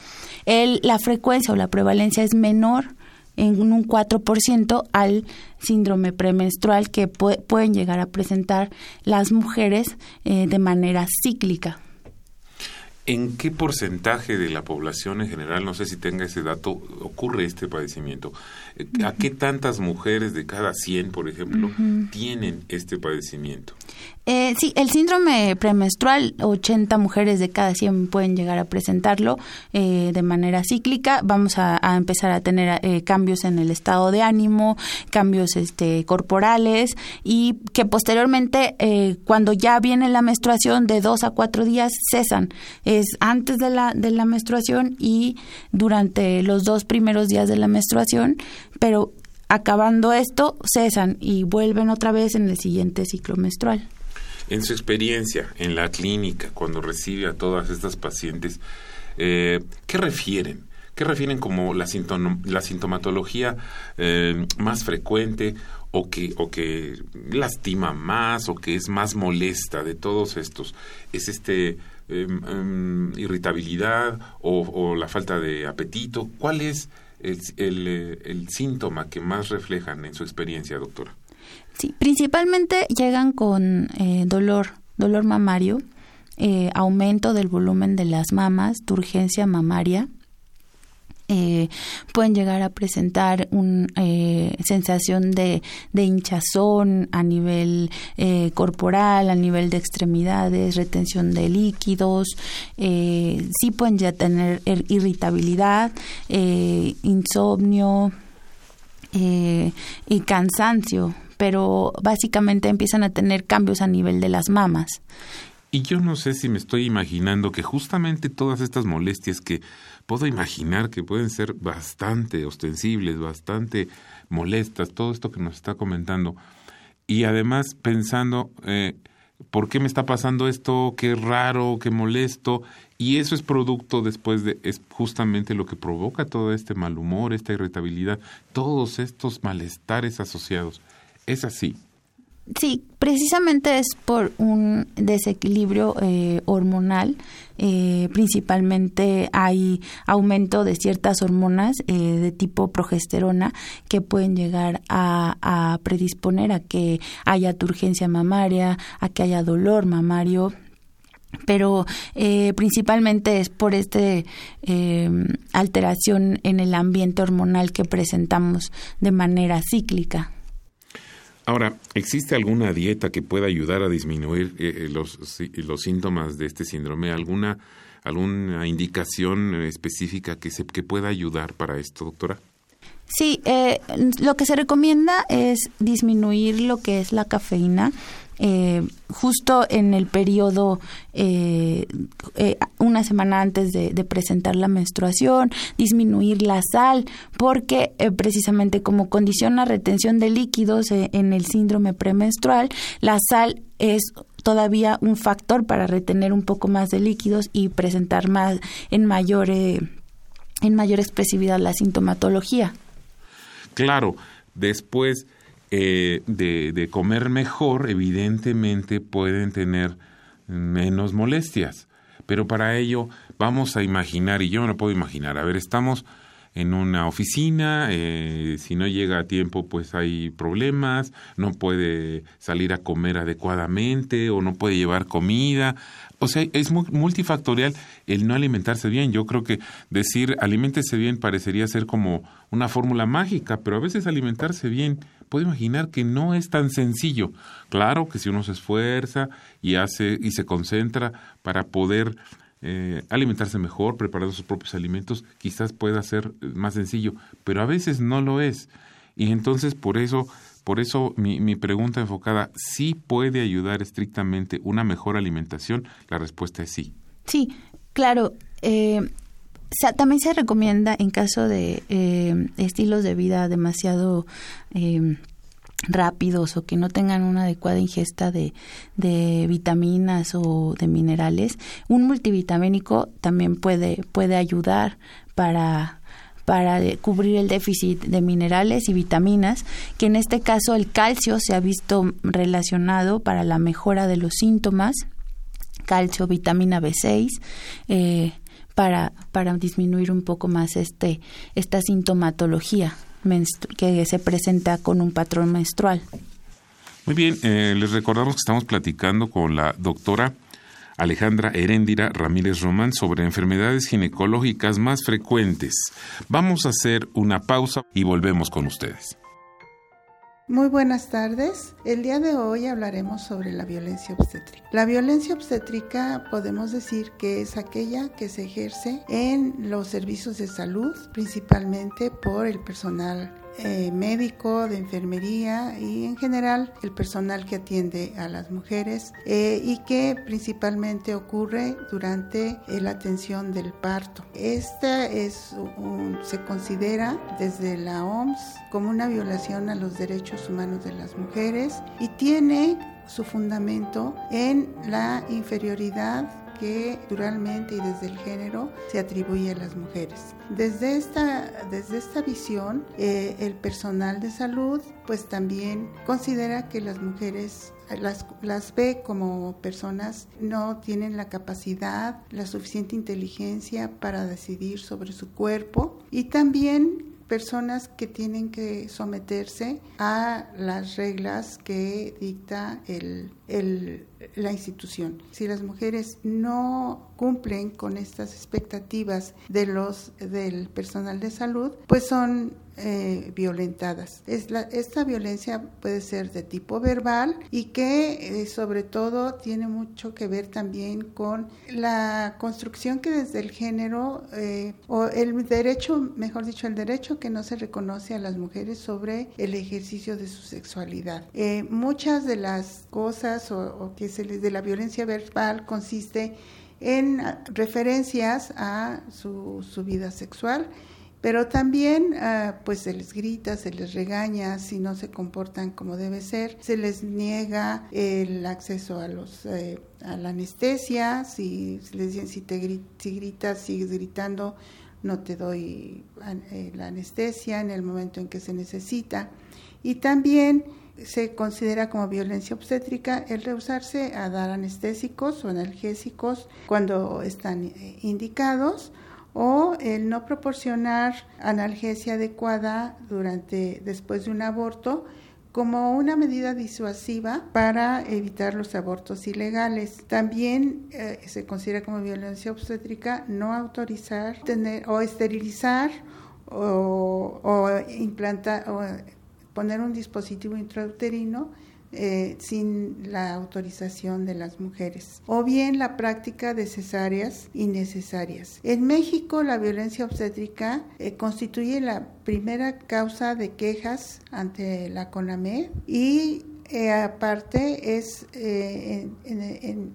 La frecuencia o la prevalencia es menor en un 4% al síndrome premenstrual que pueden llegar a presentar las mujeres eh, de manera cíclica. ¿En qué porcentaje de la población en general, no sé si tenga ese dato, ocurre este padecimiento? ¿A qué tantas mujeres de cada 100, por ejemplo, tienen este padecimiento? Eh, sí, el síndrome premenstrual, 80 mujeres de cada 100 pueden llegar a presentarlo eh, de manera cíclica. Vamos a, empezar a tener eh, cambios en el estado de ánimo, cambios este, corporales y que posteriormente, eh, cuando ya viene la menstruación de dos a cuatro días, cesan. Es antes de la, de la menstruación y durante los dos primeros días de la menstruación, pero acabando esto, cesan y vuelven otra vez en el siguiente ciclo menstrual. En su experiencia en la clínica, cuando recibe a todas estas pacientes, eh, ¿qué refieren? ¿Qué refieren como la, la sintomatología eh, más frecuente o que, o que lastima más o que es más molesta de todos estos? ¿Es este em, em, irritabilidad o, la falta de apetito? ¿Cuál es el, el, el síntoma que más reflejan en su experiencia, doctora? Sí, principalmente llegan con eh, dolor, dolor mamario, eh, aumento del volumen de las mamas, turgencia mamaria. Eh, pueden llegar a presentar una sensación de, de, hinchazón a nivel corporal, a nivel de extremidades, retención de líquidos, sí pueden ya tener irritabilidad, insomnio y cansancio pero básicamente empiezan a tener cambios a nivel de las mamas. Y yo no sé si me estoy imaginando que justamente todas estas molestias que puedo imaginar que pueden ser bastante ostensibles, bastante molestas, todo esto que nos está comentando, y además pensando, eh, ¿por qué me está pasando esto? Qué raro, qué molesto. Y eso es producto después de, es justamente lo que provoca todo este mal humor, esta irritabilidad, todos estos malestares asociados. ¿Es así? Sí, precisamente es por un desequilibrio eh, hormonal. Eh, principalmente hay aumento de ciertas hormonas eh, de tipo progesterona que pueden llegar a, predisponer a que haya turgencia mamaria, a que haya dolor mamario pero principalmente es por esta alteración en el ambiente hormonal que presentamos de manera cíclica. Ahora, ¿existe alguna dieta que pueda ayudar a disminuir eh, eh, los, los síntomas de este síndrome? ¿Alguna, alguna indicación específica que, se, que pueda ayudar para esto, doctora? Sí, eh, lo que se recomienda es disminuir lo que es la cafeína eh, justo en el periodo, eh, eh, una semana antes de, presentar la menstruación, disminuir la sal, porque precisamente como condiciona retención de líquidos en el síndrome premenstrual, la sal es todavía un factor para retener un poco más de líquidos y presentar más en mayor en mayor expresividad la sintomatología. Claro, después eh, de, comer mejor, evidentemente pueden tener menos molestias. Pero para ello vamos a imaginar, y yo me lo puedo imaginar, a ver, estamos en una oficina, eh, si no llega a tiempo pues hay problemas, no puede salir a comer adecuadamente o no puede llevar comida. O sea, es multifactorial el no alimentarse bien. Yo creo que decir aliméntese bien parecería ser como una fórmula mágica, pero a veces alimentarse bien, puedo imaginar que no es tan sencillo. Claro que si uno se esfuerza y hace y se concentra para poder eh, alimentarse mejor, preparar sus propios alimentos, quizás pueda ser más sencillo, pero a veces no lo es. Y entonces por eso, por eso mi, mi pregunta enfocada, ¿sí puede ayudar estrictamente una mejor alimentación? La respuesta es sí. Sí, claro. Eh, también se recomienda en caso de eh, estilos de vida demasiado eh, rápidos o que no tengan una adecuada ingesta de, de, vitaminas o de minerales, un multivitamínico también puede, puede ayudar para para cubrir el déficit de minerales y vitaminas, que en este caso el calcio se ha visto relacionado para la mejora de los síntomas, calcio, vitamina B6, eh, para, para disminuir un poco más este, esta sintomatología que se presenta con un patrón menstrual. Muy bien, eh, les recordamos que estamos platicando con la doctora Alejandra Heréndira Ramírez Román sobre enfermedades ginecológicas más frecuentes. Vamos a hacer una pausa y volvemos con ustedes. Muy buenas tardes. El día de hoy hablaremos sobre la violencia obstétrica. La violencia obstétrica podemos decir que es aquella que se ejerce en los servicios de salud, principalmente por el personal eh, médico, de enfermería y en general el personal que atiende a las mujeres eh, y que principalmente ocurre durante eh, la atención del parto. Esta es se considera desde la OMS como una violación a los derechos humanos de las mujeres y tiene su fundamento en la inferioridad que naturalmente y desde el género se atribuye a las mujeres. Desde esta, desde esta visión, eh, el personal de salud pues también considera que las mujeres las, las, ve como personas no tienen la capacidad, la suficiente inteligencia para decidir sobre su cuerpo y también personas que tienen que someterse a las reglas que dicta el, el, la institución. Si las mujeres no cumplen con estas expectativas de los, del personal de salud, pues son eh, violentadas. Es la, esta violencia puede ser de tipo verbal y que eh, sobre todo tiene mucho que ver también con la construcción que desde el género eh, o el derecho, mejor dicho, el derecho que no se reconoce a las mujeres sobre el ejercicio de su sexualidad. muchas de las cosas o, que se les de la violencia verbal consiste en referencias a su, su vida sexual pero también ah, pues se les grita, se les regaña si no se comportan como debe ser, se les niega el acceso a los eh, a la anestesia, si les dicen si te si gritas, sigues gritando, no te doy eh, la anestesia en el momento en que se necesita. Y también se considera como violencia obstétrica el rehusarse a dar anestésicos o analgésicos cuando están eh, indicados o el no proporcionar analgesia adecuada durante después de un aborto como una medida disuasiva para evitar los abortos ilegales. También eh, se considera como violencia obstétrica no autorizar tener o esterilizar o, o implantar o poner un dispositivo intrauterino eh, sin la autorización de las mujeres, o bien la práctica de cesáreas innecesarias. En México, la violencia obstétrica eh, constituye la primera causa de quejas ante la CONAME y eh, aparte es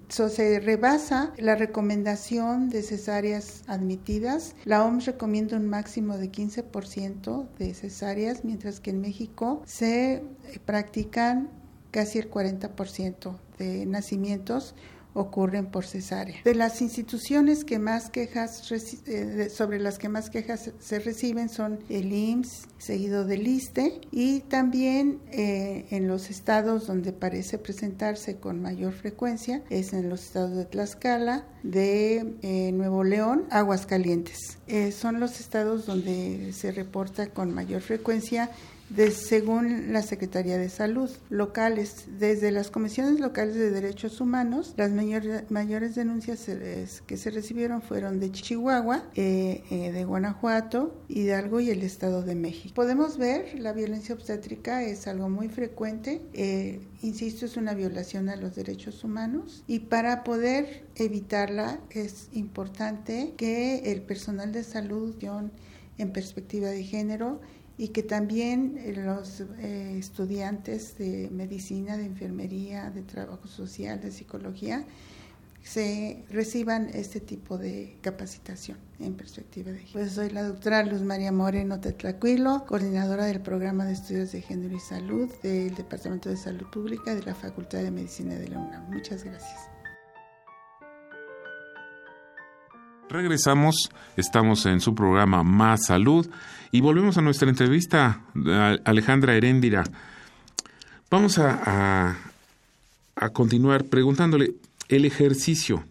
se rebasa la recomendación de cesáreas admitidas. La OMS recomienda un máximo de 15% de cesáreas, mientras que en México se practican casi el 40% de nacimientos ocurren por cesárea. De las instituciones que más quejas eh, sobre las que más quejas se reciben son el IMSS, seguido del ISTE y también eh, en los estados donde parece presentarse con mayor frecuencia es en los estados de Tlaxcala, de eh, Nuevo León, Aguascalientes. son los estados donde se reporta con mayor frecuencia según la Secretaría de Salud locales, desde las comisiones locales de derechos humanos, las mayores denuncias que se recibieron fueron de Chihuahua, eh, eh, de Guanajuato, Hidalgo y el Estado de México. Podemos ver la violencia obstétrica es algo muy frecuente, eh, insisto, es una violación a los derechos humanos y para poder evitarla es importante que el personal de salud en perspectiva de género y que también eh, los eh, estudiantes de medicina, de enfermería, de trabajo social, de psicología, se reciban este tipo de capacitación en perspectiva de género. Pues soy la doctora Luz María Moreno Tetlacuilo, coordinadora del programa de estudios de género y salud del Departamento de Salud Pública de la Facultad de Medicina de la UNAM. Muchas gracias. Regresamos, estamos en su programa Más Salud y volvemos a nuestra entrevista, Alejandra Heréndira. Vamos a, a, continuar preguntándole, el ejercicio,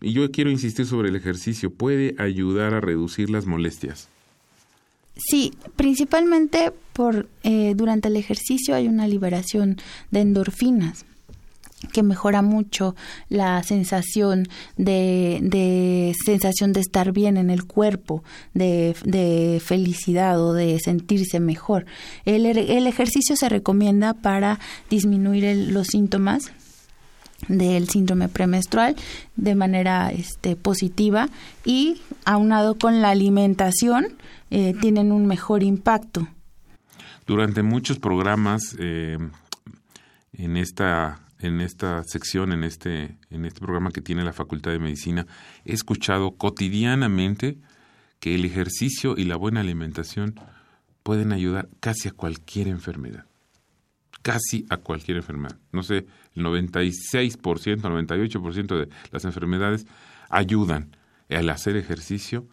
y yo quiero insistir sobre el ejercicio, ¿puede ayudar a reducir las molestias? Sí, principalmente por eh, durante el ejercicio hay una liberación de endorfinas que mejora mucho la sensación de, de, sensación de estar bien en el cuerpo, de, de felicidad o de sentirse mejor. El, el, ejercicio se recomienda para disminuir los síntomas del síndrome premenstrual de manera este, positiva y aunado con la alimentación eh, tienen un mejor impacto. Durante muchos programas eh, en esta en esta sección, en este, en este programa que tiene la Facultad de Medicina, he escuchado cotidianamente que el ejercicio y la buena alimentación pueden ayudar casi a cualquier enfermedad. Casi a cualquier enfermedad. No sé, el 96%, 98% de las enfermedades ayudan al hacer ejercicio,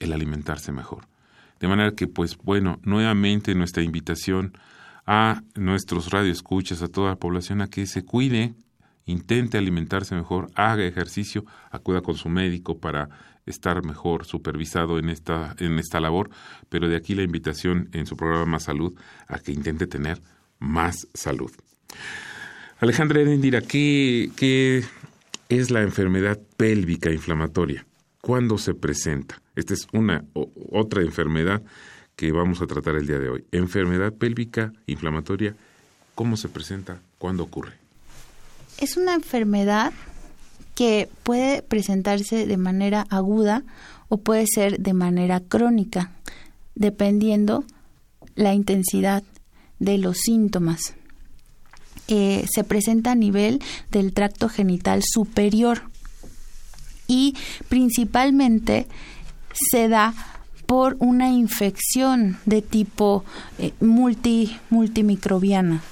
el alimentarse mejor. De manera que, pues bueno, nuevamente nuestra invitación a nuestros radioescuchas, a toda la población a que se cuide, intente alimentarse mejor, haga ejercicio, acuda con su médico para estar mejor supervisado en esta, en esta labor, pero de aquí la invitación en su programa Más Salud a que intente tener más salud. Alejandra Erendira, ¿qué, ¿qué es la enfermedad pélvica inflamatoria? ¿Cuándo se presenta? Esta es una otra enfermedad que vamos a tratar el día de hoy. Enfermedad pélvica inflamatoria, ¿cómo se presenta? ¿Cuándo ocurre? Es una enfermedad que puede presentarse de manera aguda o puede ser de manera crónica, dependiendo la intensidad de los síntomas. Eh, se presenta a nivel del tracto genital superior y principalmente se da por una infección de tipo eh, multi, multimicrobiana.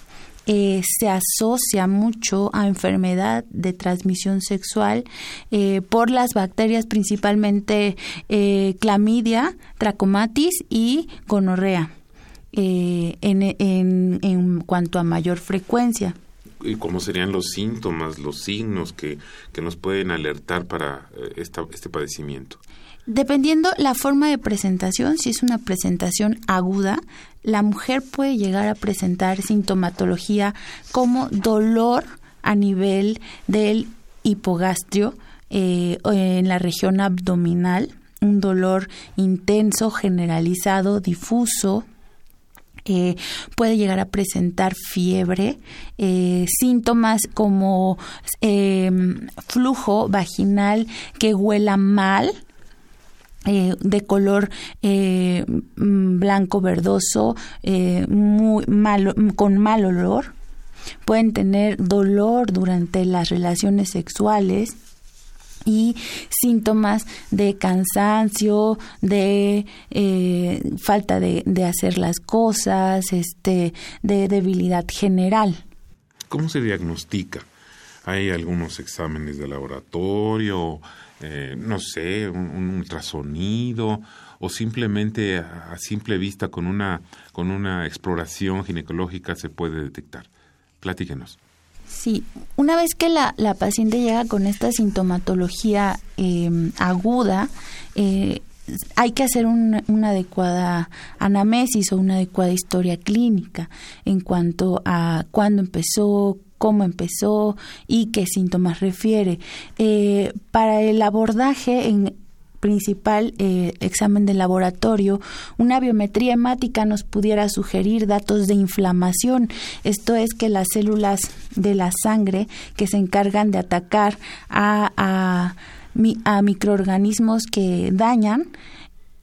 Eh, se asocia mucho a enfermedad de transmisión sexual eh, por las bacterias principalmente clamidia, trachomatis y gonorrea en, en, en cuanto a mayor frecuencia y cómo serían los síntomas, los signos que, que nos pueden alertar para esta, este padecimiento. Dependiendo la forma de presentación, si es una presentación aguda, la mujer puede llegar a presentar sintomatología como dolor a nivel del hipogastrio eh, en la región abdominal, un dolor intenso, generalizado, difuso, eh, puede llegar a presentar fiebre, eh, síntomas como flujo vaginal que huela mal, eh, de color eh, mm, blanco verdoso, eh, muy con mal olor. Pueden tener dolor durante las relaciones sexuales y síntomas de cansancio, de falta de, de, hacer las cosas, este, de debilidad general. ¿Cómo se diagnostica? hay algunos exámenes de laboratorio, eh, no sé, un, ultrasonido o simplemente a, simple vista con una, con una exploración ginecológica se puede detectar. Platíquenos. Sí, una vez que la, la paciente llega con esta sintomatología em, aguda, eh, hay que hacer una adecuada anamesis o una adecuada historia clínica en cuanto a cuándo empezó, cómo empezó y qué síntomas refiere. Eh, para el abordaje en, principal eh, examen de laboratorio, una biometría hemática nos pudiera sugerir datos de inflamación. Esto es que las células de la sangre que se encargan de atacar a, a, a microorganismos que dañan,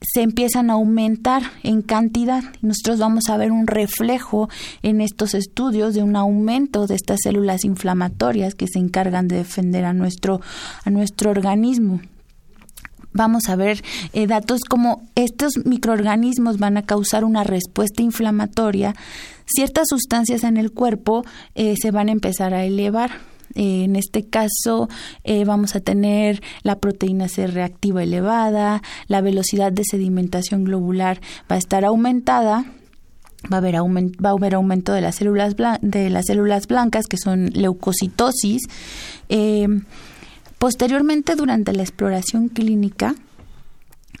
se empiezan a aumentar en cantidad. Nosotros vamos a ver un reflejo en estos estudios de un aumento de estas células inflamatorias que se encargan de defender a nuestro, a nuestro organismo vamos a ver eh, datos como estos microorganismos van a causar una respuesta inflamatoria, ciertas sustancias en el cuerpo eh, se van a empezar a elevar. Eh, en este caso vamos a tener la proteína C reactiva elevada, la velocidad de sedimentación globular va a estar aumentada, va a haber, va a haber aumento de las células de las células blancas que son leucocitosis. Posteriormente, durante la exploración clínica,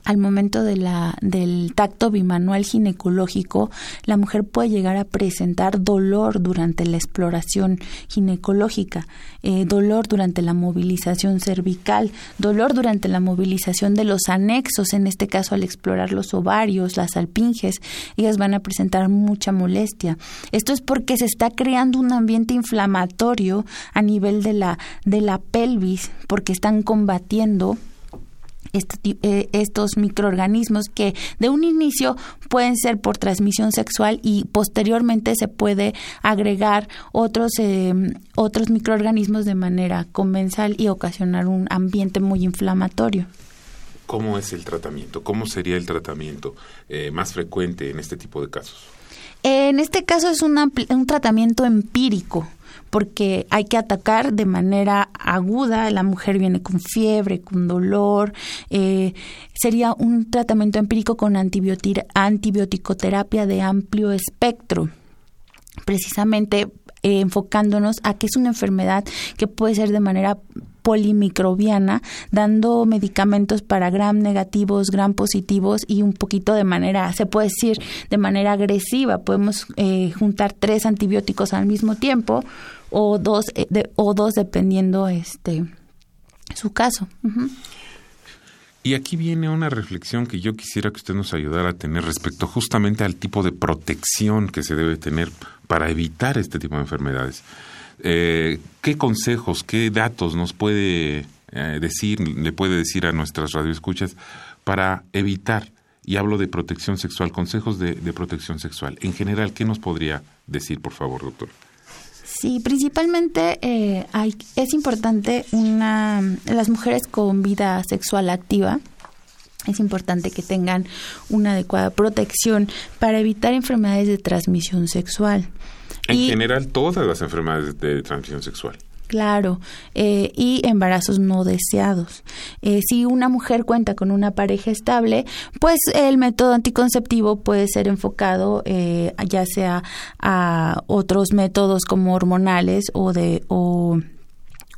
al momento de la, del tacto bimanual ginecológico, la mujer puede llegar a presentar dolor durante la exploración ginecológica, eh, dolor durante la movilización cervical, dolor durante la movilización de los anexos, en este caso al explorar los ovarios, las alpinges, ellas van a presentar mucha molestia. Esto es porque se está creando un ambiente inflamatorio a nivel de la, de la pelvis, porque están combatiendo estos microorganismos que de un inicio pueden ser por transmisión sexual y posteriormente se puede agregar otros eh, otros microorganismos de manera comensal y ocasionar un ambiente muy inflamatorio. ¿Cómo es el tratamiento? ¿Cómo sería el tratamiento eh, más frecuente en este tipo de casos? En este caso es un tratamiento empírico porque hay que atacar de manera aguda. La mujer viene con fiebre, con dolor. Eh, sería un tratamiento empírico con antibiótico-terapia de amplio espectro precisamente eh, enfocándonos a que es una enfermedad que puede ser de manera polimicrobiana, dando medicamentos para gram negativos, gram positivos y un poquito de manera, se puede decir, de manera agresiva. Podemos eh, juntar tres antibióticos al mismo tiempo o dos, eh, o dos dependiendo este su caso. Y aquí viene una reflexión que yo quisiera que usted nos ayudara a tener respecto justamente al tipo de protección que se debe tener para evitar este tipo de enfermedades. Eh, ¿Qué consejos, qué datos nos puede eh, decir, le puede decir a nuestras radioescuchas para evitar, y hablo de protección sexual, consejos de, de protección sexual? En general, ¿qué nos podría decir, por favor, doctor? Sí, principalmente eh, hay, es importante una las mujeres con vida sexual activa. Es importante que tengan una adecuada protección para evitar enfermedades de transmisión sexual. En general, todas las enfermedades de transmisión sexual. Claro, eh, y embarazos no deseados. Eh, si una mujer cuenta con una pareja estable, pues el método anticonceptivo puede ser enfocado eh, ya sea a otros métodos como hormonales o de o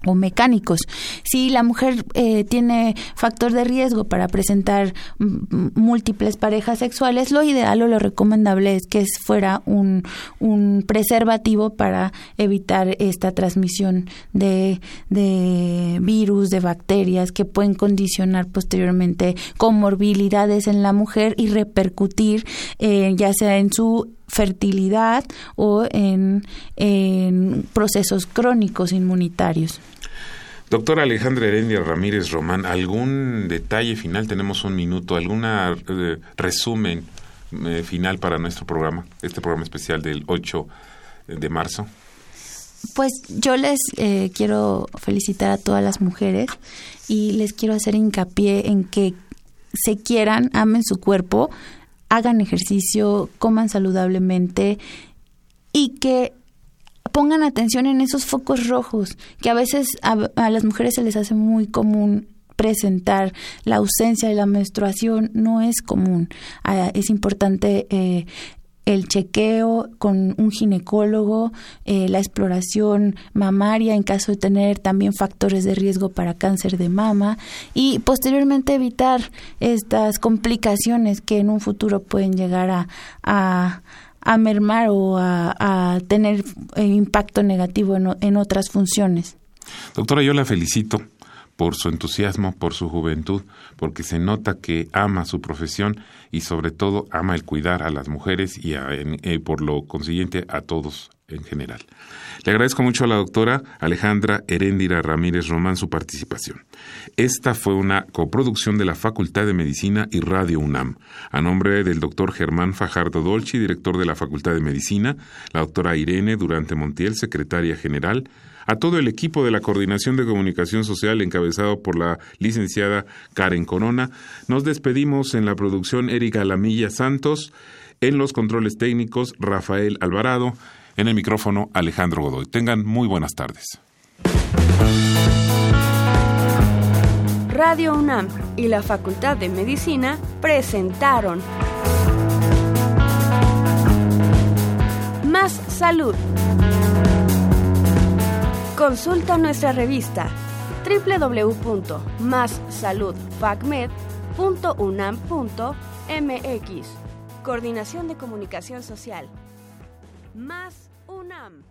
o mecánicos. Si la mujer eh, tiene factor de riesgo para presentar múltiples parejas sexuales, lo ideal o lo recomendable es que fuera un, un preservativo para evitar esta transmisión de, de virus, de bacterias que pueden condicionar posteriormente comorbilidades en la mujer y repercutir eh, ya sea en su fertilidad o en, procesos crónicos inmunitarios. Doctora Alejandra Herendia Ramírez Román, ¿algún detalle final? Tenemos un minuto, ¿algún eh, resumen eh, final para nuestro programa, este programa especial del 8 de marzo? Pues yo les eh, quiero felicitar a todas las mujeres y les quiero hacer hincapié en que se quieran, amen su cuerpo, hagan ejercicio, coman saludablemente y que pongan atención en esos focos rojos, que a veces a, las mujeres se les hace muy común presentar la ausencia de la menstruación no es común. Ah, es importante eh, el chequeo con un ginecólogo, eh, la exploración mamaria en caso de tener también factores de riesgo para cáncer de mama y posteriormente evitar estas complicaciones que en un futuro pueden llegar a, a, mermar o a, tener eh, impacto negativo en, en otras funciones. Doctora, yo la felicito por su entusiasmo, por su juventud, porque se nota que ama su profesión y sobre todo ama el cuidar a las mujeres y eh, por lo consiguiente a todos en general. Le agradezco mucho a la doctora Alejandra Heréndira Ramírez Román su participación. Esta fue una coproducción de la Facultad de Medicina y Radio UNAM, a nombre del doctor Germán Fajardo Dolci, director de la Facultad de Medicina, la doctora Irene Durante Montiel, secretaria general, a todo el equipo de la Coordinación de Comunicación Social encabezado por la licenciada Karen Corona. Nos despedimos en la producción Erika Lamilla Santos, en los controles técnicos Rafael Alvarado, en el micrófono Alejandro Godoy. Tengan muy buenas tardes. Radio UNAM y la Facultad de Medicina presentaron Más Salud. Consulta nuestra revista www.massaludfacmed.unam.mx. Coordinación de Comunicación Social. Más UNAM.